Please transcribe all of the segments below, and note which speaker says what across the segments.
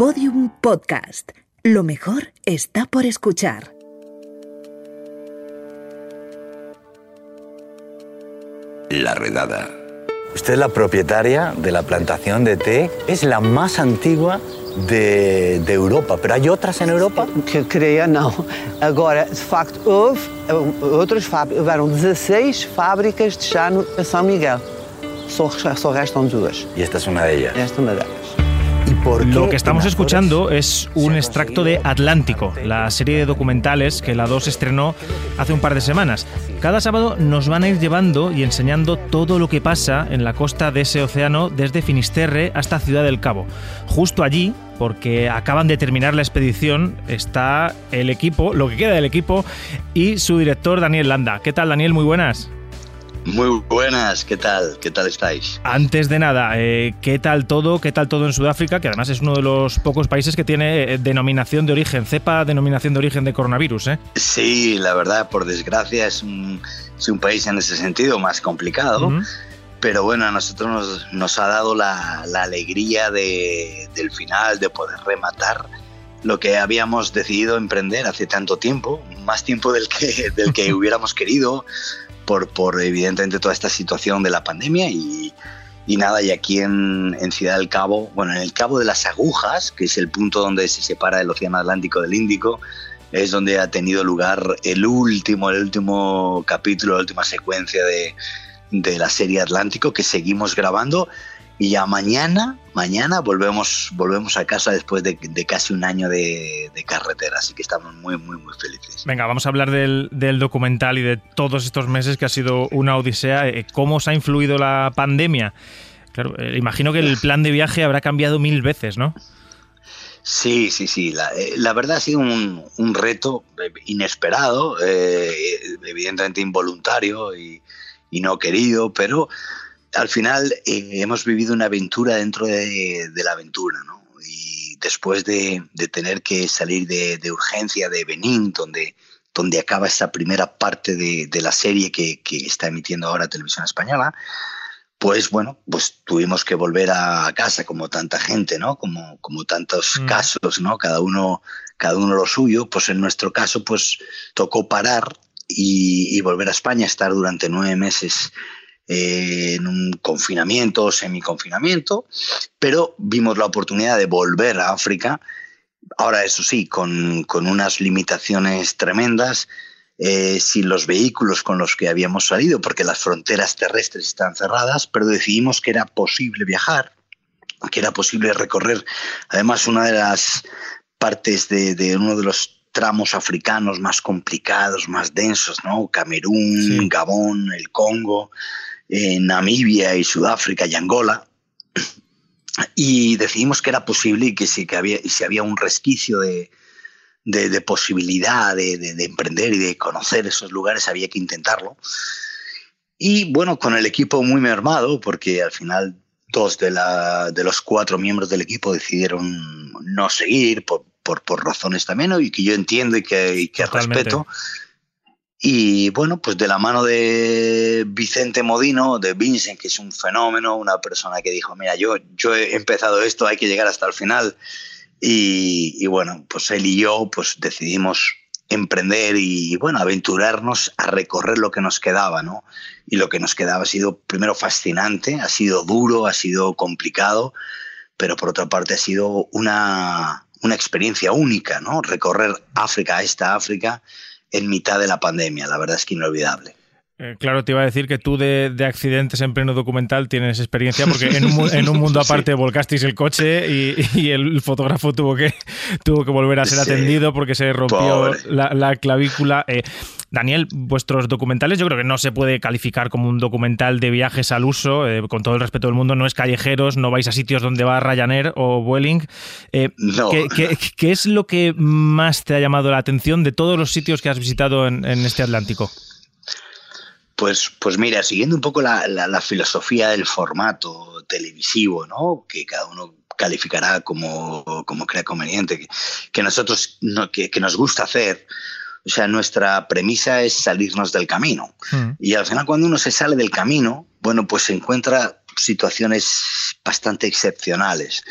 Speaker 1: Podium Podcast. Lo mejor está por escuchar.
Speaker 2: La redada.
Speaker 3: Usted es la propietaria de la plantación de té. Es la más antigua de, de Europa, pero ¿hay otras en Europa?
Speaker 4: Que creia, não. Agora, de facto, houve eh, outras fábricas. Houveram 16 fábricas de chá no, a São Miguel. Só, só restam duas.
Speaker 3: Y esta es una de ellas.
Speaker 4: Esta é uma delas.
Speaker 3: ¿Y por qué
Speaker 5: Lo que estamos escuchando es un extracto de Atlántico, la serie de documentales que la 2 estrenó hace un par de semanas. Cada sábado nos van a ir llevando y enseñando todo lo que pasa en la costa de ese océano desde Finisterre hasta Ciudad del Cabo. Justo allí, porque acaban de terminar la expedición, está el equipo, lo que queda del equipo y su director Daniel Landa. ¿Qué tal Daniel? Muy buenas.
Speaker 6: Muy buenas, ¿qué tal? ¿Qué tal estáis?
Speaker 5: Antes de nada, eh, ¿qué tal todo? ¿Qué tal todo en Sudáfrica? Que además es uno de los pocos países que tiene eh, denominación de origen, cepa denominación de origen de coronavirus, ¿eh?
Speaker 6: Sí, la verdad, por desgracia es un, es un país en ese sentido más complicado, pero bueno, a nosotros nos, nos ha dado la, la alegría de- del final, de poder rematar lo que habíamos decidido emprender hace tanto tiempo, más tiempo del que, del que hubiéramos querido, por, por evidentemente toda esta situación de la pandemia y, y nada, y aquí en, en Ciudad del Cabo, bueno, en el Cabo de las Agujas, que es el punto donde se separa el Océano Atlántico del Índico, es donde ha tenido lugar el último, el último capítulo, la última secuencia de, de la serie Atlántico que seguimos grabando y ya mañana, mañana volvemos, volvemos a casa después de, de casi un año de, de carretera, así que estamos muy, muy, muy felices.
Speaker 5: Venga, vamos a hablar del, del documental y de todos estos meses que ha sido una odisea. Eh, ¿Cómo os ha influido la pandemia? Claro, eh, imagino que el plan de viaje habrá cambiado mil veces, ¿no?
Speaker 6: Sí, sí, sí. La, eh, la verdad ha sido un, un reto inesperado, eh, evidentemente involuntario y, y no querido, pero al final eh, hemos vivido una aventura dentro de, de la aventura, ¿no? Y después de, de tener que salir de, de urgencia de Benín, donde, donde acaba esta primera parte de, de la serie que, que está emitiendo ahora Televisión Española, pues bueno, pues tuvimos que volver a casa como tanta gente, ¿no? Como, como tantos
Speaker 5: Mm.
Speaker 6: casos, ¿no? Cada uno, cada uno lo suyo. Pues en nuestro caso, pues tocó parar y, y volver a España, estar durante nueve meses eh, en un confinamiento o semiconfinamiento, pero vimos la oportunidad de volver a África. Ahora, eso sí, con, con unas limitaciones tremendas, eh, sin los vehículos con los que habíamos salido, porque las fronteras terrestres están cerradas, pero decidimos que era posible viajar, que era posible recorrer, además, una de las partes de, de uno de los tramos africanos más complicados, más densos, ¿no? Camerún,
Speaker 5: Sí.
Speaker 6: Gabón, el Congo, eh, Namibia y Sudáfrica y Angola. Y decidimos que era posible y que si, que había, si había un resquicio de, de, de posibilidad de, de- de emprender y de conocer esos lugares, había que intentarlo. Y bueno, con el equipo muy mermado, porque al final dos de, la, de los cuatro miembros del equipo decidieron no seguir por, por, por razones también, ¿no? y que yo entiendo y que, y que respeto. Y bueno, pues de la mano de Vicente Modino, de Vincent, que es un fenómeno, una persona que dijo, mira, yo, yo he empezado esto, hay que llegar hasta el final. Y, bueno, pues él y yo pues decidimos emprender y, bueno, aventurarnos a recorrer lo que nos quedaba, ¿no? Y lo que nos quedaba ha sido primero fascinante, ha sido duro, ha sido complicado, pero por otra parte ha sido una, una experiencia única, ¿no? Recorrer África, esta África, en mitad de la pandemia, la verdad es que inolvidable.
Speaker 5: Eh, claro, te iba a decir que tú de, de accidentes en pleno documental tienes experiencia porque en un, mu- en un mundo
Speaker 6: Sí.
Speaker 5: aparte volcasteis el coche y, y el fotógrafo tuvo que, tuvo que volver a ser
Speaker 6: Sí.
Speaker 5: atendido porque se rompió la, la clavícula. Eh, Daniel, vuestros documentales yo creo que no se puede calificar como un documental de viajes al uso, eh, con todo el respeto del mundo, no es callejeros, no vais a sitios donde va Ryanair o Vueling. Eh,
Speaker 6: No.
Speaker 5: ¿qué, qué, qué es lo que más te ha llamado la atención de todos los sitios que has visitado en, en este Atlántico?
Speaker 6: Pues, pues mira, siguiendo un poco la, la- la filosofía del formato televisivo, ¿no? Que cada uno calificará como, como crea conveniente, que, que nosotros no- que, que nos gusta hacer. O sea, nuestra premisa es salirnos del camino.
Speaker 5: Mm.
Speaker 6: Y al final cuando uno se sale del camino, bueno, pues se encuentra situaciones bastante excepcionales.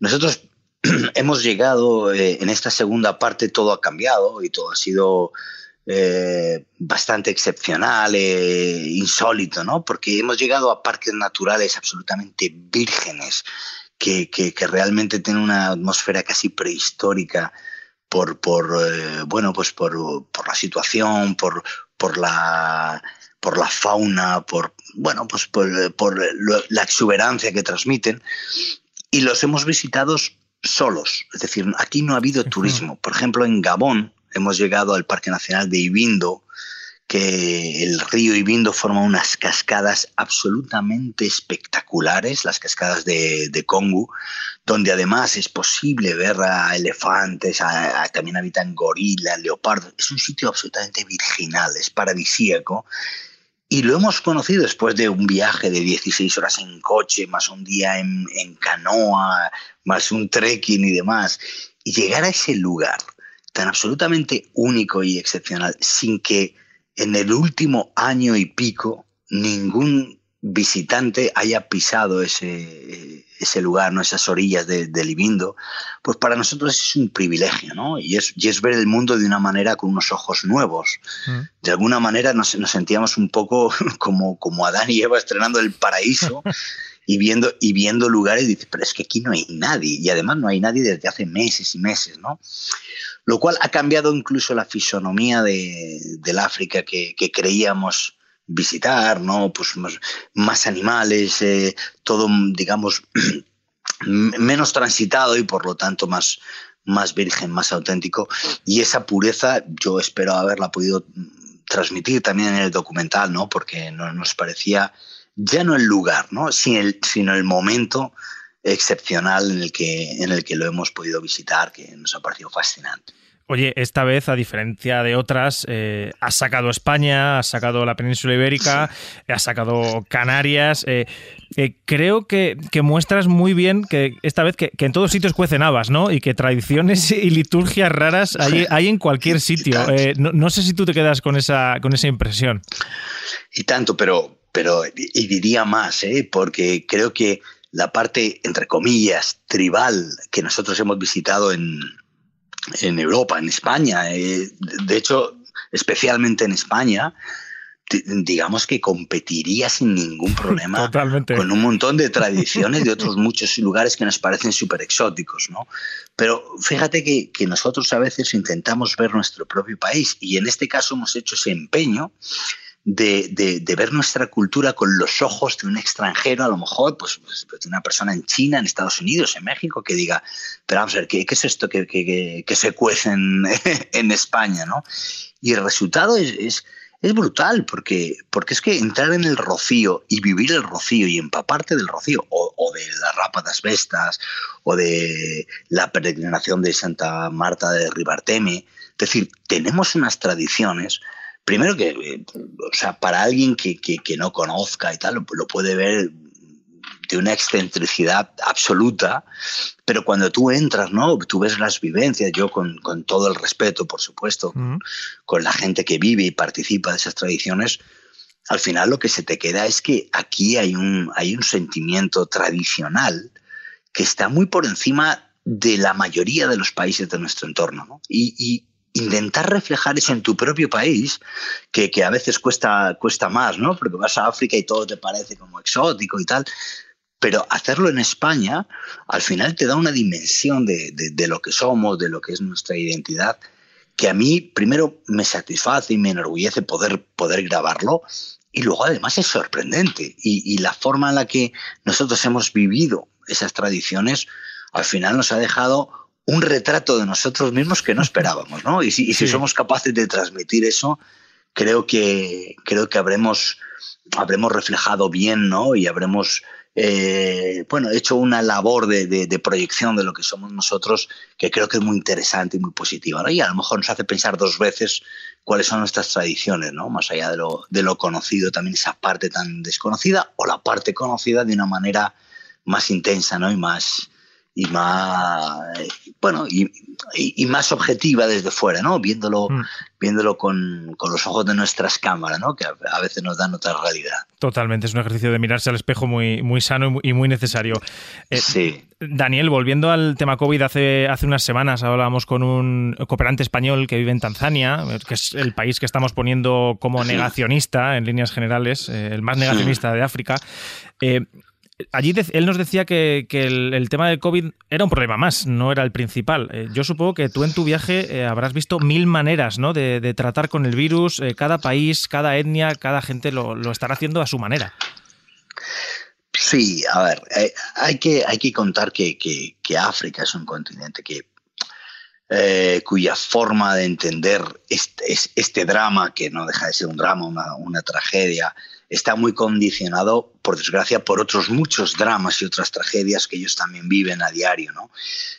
Speaker 6: Nosotros hemos llegado, eh, en esta segunda parte todo ha cambiado y todo ha sido eh, bastante excepcional, e insólito, ¿no? Porque hemos llegado a parques naturales absolutamente vírgenes, que, que, realmente tienen una atmósfera casi prehistórica por, por bueno, pues por, por, la situación, por, por la por la fauna, por bueno, pues por, por la exuberancia que transmiten y los hemos visitado solos, es decir, aquí no ha habido turismo. Por ejemplo, en Gabón hemos llegado al Parque Nacional de Ibindo, que el río Ibindo forma unas cascadas absolutamente espectaculares, las cascadas de, de Congo, donde además es posible ver a elefantes, también habitan gorilas, leopardos. Es un sitio absolutamente virginal, es paradisíaco y lo hemos conocido después de un viaje de 16 horas en coche, más un día en, canoa, más un trekking y demás. Y llegar a ese lugar tan absolutamente único y excepcional, sin que en el último año y pico ningún visitante haya pisado ese, ese lugar, ¿no? esas orillas de, de, Libindo, pues para nosotros es un privilegio, ¿no? Y es, y es ver el mundo de una manera con unos ojos nuevos. Mm. De alguna manera nos, nos, sentíamos un poco como, como Adán y Eva estrenando el paraíso y viendo, y viendo lugares y dices, pero es que aquí no hay nadie. Y además no hay nadie desde hace meses y meses, ¿no? Lo cual ha cambiado incluso la fisonomía de, del África que, que creíamos visitar, ¿no? Pues más, animales, eh, todo, digamos, menos transitado y por lo tanto más, más virgen, más auténtico. Y esa pureza yo espero haberla podido transmitir también en el documental, ¿no? Porque nos parecía ya no el lugar, ¿no? Sino el, sino el momento excepcional en el, que, en el que lo hemos podido visitar, que nos ha parecido fascinante.
Speaker 5: Oye, esta vez, a diferencia de otras, eh, has sacado España, has sacado la península ibérica, has sacado Canarias. Eh, eh, creo que, muestras muy bien que esta vez que, en todos sitios cuecen habas, ¿no? Y que tradiciones y liturgias raras hay, hay en cualquier sitio. No, sé si tú te quedas con esa, con esa impresión.
Speaker 6: Y tanto, pero, pero y diría más, porque creo que la parte, entre comillas, tribal que nosotros hemos visitado en en Europa, en España. Eh, de hecho, especialmente en España, digamos que competiría sin ningún problema con un montón de tradiciones de otros muchos lugares que nos parecen súper exóticos, ¿no? Pero fíjate que, que, nosotros a veces intentamos ver nuestro propio país y en este caso hemos hecho ese empeño de, de, ver nuestra cultura con los ojos de un extranjero, a lo mejor, pues, pues, pues, de una persona en China, en Estados Unidos, en México, que diga, pero vamos a ver, ¿qué, qué es esto que, que, que, se cuece en, España? ¿no? Y el resultado es, es, es, brutal, porque, porque es que entrar en el rocío y vivir el rocío y empaparte del rocío, o, o de la rapa das Vestas, o de la peregrinación de Santa Marta de Ribarteme, es decir, tenemos unas tradiciones primero que, eh, o sea, para alguien que, que, no conozca y tal, lo, puede ver de una excentricidad absoluta, pero cuando tú entras, ¿no? Tú ves las vivencias, yo con, con todo el respeto, por supuesto, con, la gente que vive y participa de esas tradiciones, al final lo que se te queda es que aquí hay un, hay un sentimiento tradicional que está muy por encima de la mayoría de los países de nuestro entorno, ¿no? Y, y, intentar reflejar eso en tu propio país, que, que, a veces cuesta, cuesta más, ¿no? Porque vas a África y todo te parece como exótico y tal. Pero hacerlo en España, al final te da una dimensión de, de, lo que somos, de lo que es nuestra identidad, que a mí primero me satisface y me enorgullece poder, poder grabarlo y luego además es sorprendente. Y, la forma en la que nosotros hemos vivido esas tradiciones, al final nos ha dejado un retrato de nosotros mismos que no esperábamos, ¿no? Y si, si somos capaces de transmitir eso, creo que, creo que habremos, habremos reflejado bien, ¿no? Y habremos, eh, bueno, hecho una labor de, de, proyección de lo que somos nosotros que creo que es muy interesante y muy positiva, ¿no? Y a lo mejor nos hace pensar dos veces cuáles son nuestras tradiciones, ¿no? Más allá de lo, de lo conocido, también esa parte tan desconocida o la parte conocida de una manera más intensa, ¿no? Y más, y más, bueno, y, más objetiva desde fuera, ¿no? Viéndolo, mm. viéndolo con, con, los ojos de nuestras cámaras, ¿no? Que a, veces nos dan otra realidad.
Speaker 5: Totalmente, es un ejercicio de mirarse al espejo muy, muy sano y muy, necesario.
Speaker 6: Eh, sí.
Speaker 5: Daniel, volviendo al tema COVID, hace, hace unas semanas hablábamos con un cooperante español que vive en Tanzania, que es el país que estamos poniendo como negacionista en líneas generales, eh, el más negacionista de África. Eh, allí él nos decía que, el, tema del COVID era un problema más, no era el principal. Eh, yo supongo que tú en tu viaje eh, habrás visto mil maneras ¿no? de, tratar con el virus. Eh, cada país, cada etnia, cada gente lo, estará haciendo a su manera.
Speaker 6: Sí, a ver, hay, que, hay que contar que, África es un continente que, cuya forma de entender este, este, drama, que no deja de ser un drama, una, una tragedia, está muy condicionado, por desgracia, por otros muchos dramas y otras tragedias que ellos también viven a diario. ¿no?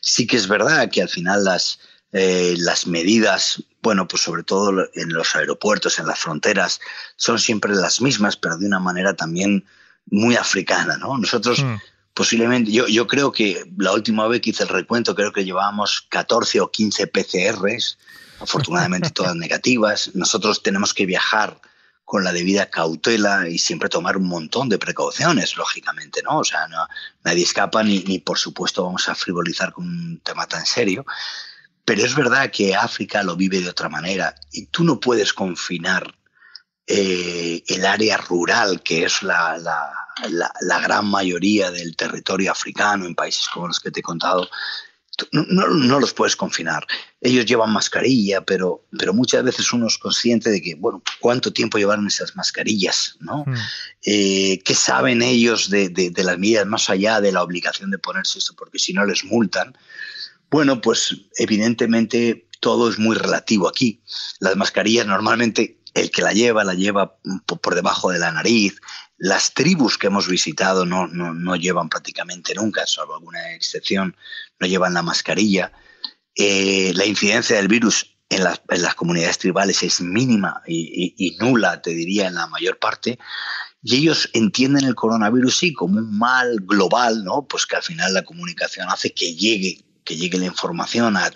Speaker 6: Sí que es verdad que al final las, eh, las medidas, bueno, pues sobre todo en los aeropuertos, en las fronteras, son siempre las mismas, pero de una manera también muy africana. ¿no? Nosotros... Hmm. Posiblemente, yo, yo creo que la última vez que hice el recuento, creo que llevábamos 14 o 15 PCRs, afortunadamente todas negativas. Nosotros tenemos que viajar con la debida cautela y siempre tomar un montón de precauciones, lógicamente, ¿no? O sea, no, nadie escapa ni, ni, por supuesto vamos a frivolizar con un tema tan serio. Pero es verdad que África lo vive de otra manera y tú no puedes confinar eh, el área rural, que es la, la, la, gran mayoría del territorio africano en países como los que te he contado, no, no, los puedes confinar. Ellos llevan mascarilla, pero, pero muchas veces uno es consciente de que, bueno, ¿cuánto tiempo llevaron esas mascarillas? ¿no? Hmm. Eh, ¿Qué saben ellos de, de, las medidas más allá de la obligación de ponerse esto? Porque si no les multan. Bueno, pues evidentemente todo es muy relativo aquí. Las mascarillas normalmente el que la lleva la lleva por debajo de la nariz, las tribus que hemos visitado no, no, llevan prácticamente nunca, salvo alguna excepción, no llevan la mascarilla. Eh, la incidencia del virus en las, en las comunidades tribales es mínima y, nula, te diría, en la mayor parte. Y ellos entienden el coronavirus sí como un mal global, ¿no? Pues que al final la comunicación hace que llegue que llegue la información a,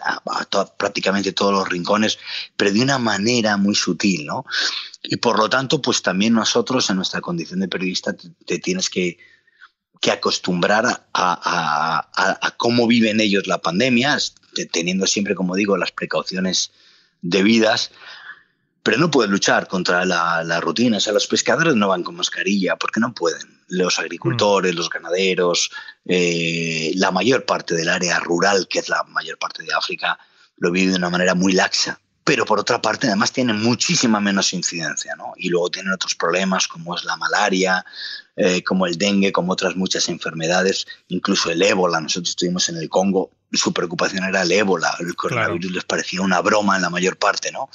Speaker 6: prácticamente todos los rincones, pero de una manera muy sutil, ¿no? Y por lo tanto, pues también nosotros en nuestra condición de periodista te, tienes que, acostumbrar a, cómo viven ellos la pandemia, teniendo siempre, como digo, las precauciones debidas, pero no puedes luchar contra la, rutina. O sea, los pescadores no van con mascarilla porque no pueden. Los agricultores, mm. los ganaderos, eh, la mayor parte del área rural, que es la mayor parte de África, lo vive de una manera muy laxa pero por otra parte además tienen muchísima menos incidencia, ¿no? Y luego tienen otros problemas como es la malaria, eh, como el dengue, como otras muchas enfermedades, incluso el ébola. Nosotros estuvimos en el Congo, su preocupación era el ébola, el coronavirus les parecía una broma en la mayor parte, ¿no?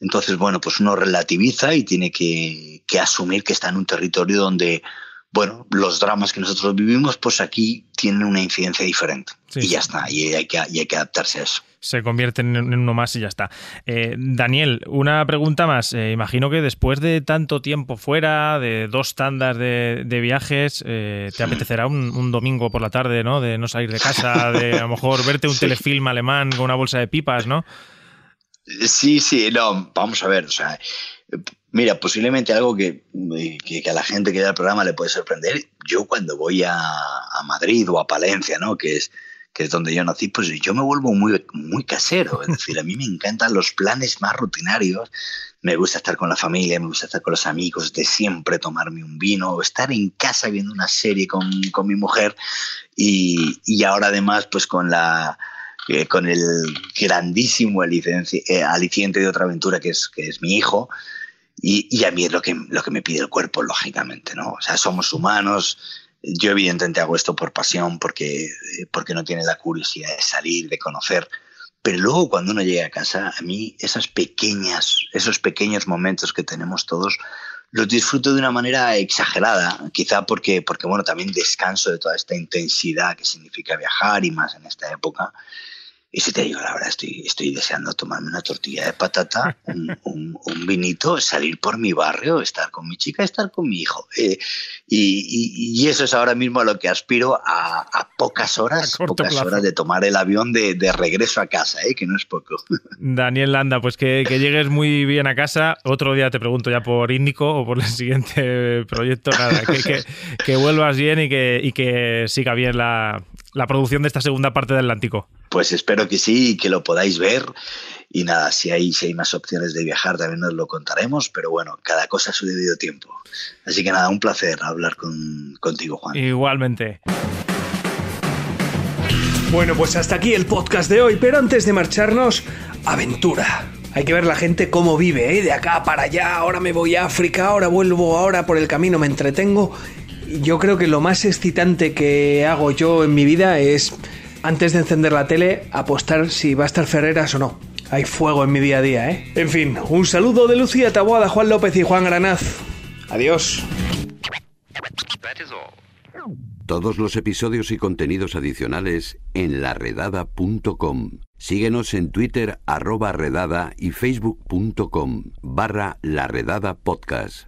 Speaker 6: Entonces, bueno, pues uno relativiza y tiene que, que asumir que está en un territorio donde bueno, los dramas que nosotros vivimos, pues aquí tienen una incidencia diferente. y ya está, y hay, que, hay que adaptarse a eso.
Speaker 5: Se convierte en uno más y ya está. Eh, Daniel, una pregunta más. Eh, imagino que después de tanto tiempo fuera, de dos tandas de, viajes, eh, te apetecerá un, domingo por la tarde, ¿no? De no salir de casa, de a lo mejor verte un telefilm alemán con una bolsa de pipas, ¿no?
Speaker 6: Sí, sí, no, vamos a ver, o sea, Mira, posiblemente algo que, a la gente que da el programa le puede sorprender. Yo cuando voy a, Madrid o a Palencia, ¿no? que, es, que es donde yo nací, pues yo me vuelvo muy, muy casero. Es decir, a mí me encantan los planes más rutinarios. Me gusta estar con la familia, me gusta estar con los amigos, de siempre tomarme un vino, estar en casa viendo una serie con, con mi mujer. Y, y ahora además, pues con la eh, con el grandísimo eh, aliciente de otra aventura que es, que es mi hijo, y, a mí es lo que, lo que me pide el cuerpo, lógicamente, ¿no? O sea, somos humanos. Yo evidentemente hago esto por pasión, porque, porque no tiene la curiosidad de salir, de conocer. Pero luego cuando uno llega a casa, a mí esas pequeñas, esos pequeños momentos que tenemos todos, los disfruto de una manera exagerada, quizá porque, porque bueno, también descanso de toda esta intensidad que significa viajar y más en esta época. Y si te digo la verdad, estoy, estoy deseando tomarme una tortilla de patata, un, vinito, salir por mi barrio, estar con mi chica, estar con mi hijo. Eh, y, eso es ahora mismo a lo que aspiro a, pocas horas, pocas horas de tomar el avión de, regreso a casa, eh, que no es poco.
Speaker 5: Daniel Landa, pues que, llegues muy bien a casa. Otro día te pregunto ya por Índico o por el siguiente proyecto. Nada, que, vuelvas bien y que, y que siga bien la, la producción de esta segunda parte del Atlántico.
Speaker 6: Pues espero que sí, que lo podáis ver. Y nada, si hay, si hay más opciones de viajar también nos lo contaremos, pero bueno, cada cosa a su debido tiempo. Así que nada, un placer hablar con, contigo, Juan.
Speaker 5: Igualmente.
Speaker 7: Bueno, pues hasta aquí el podcast de hoy, pero antes de marcharnos, aventura. Hay que ver la gente cómo vive, ¿eh? de acá para allá, ahora me voy a África, ahora vuelvo, ahora por el camino me entretengo. Yo creo que lo más excitante que hago yo en mi vida es antes de encender la tele, apostar si va a estar Ferreras o no. Hay fuego en mi día a día, ¿eh? En fin, un saludo de Lucía Taboada, Juan López y Juan Granaz. Adiós.
Speaker 2: Todos los episodios y contenidos adicionales en laredada.com. Síguenos en Twitter arroba redada y facebook.com barra laredada podcast.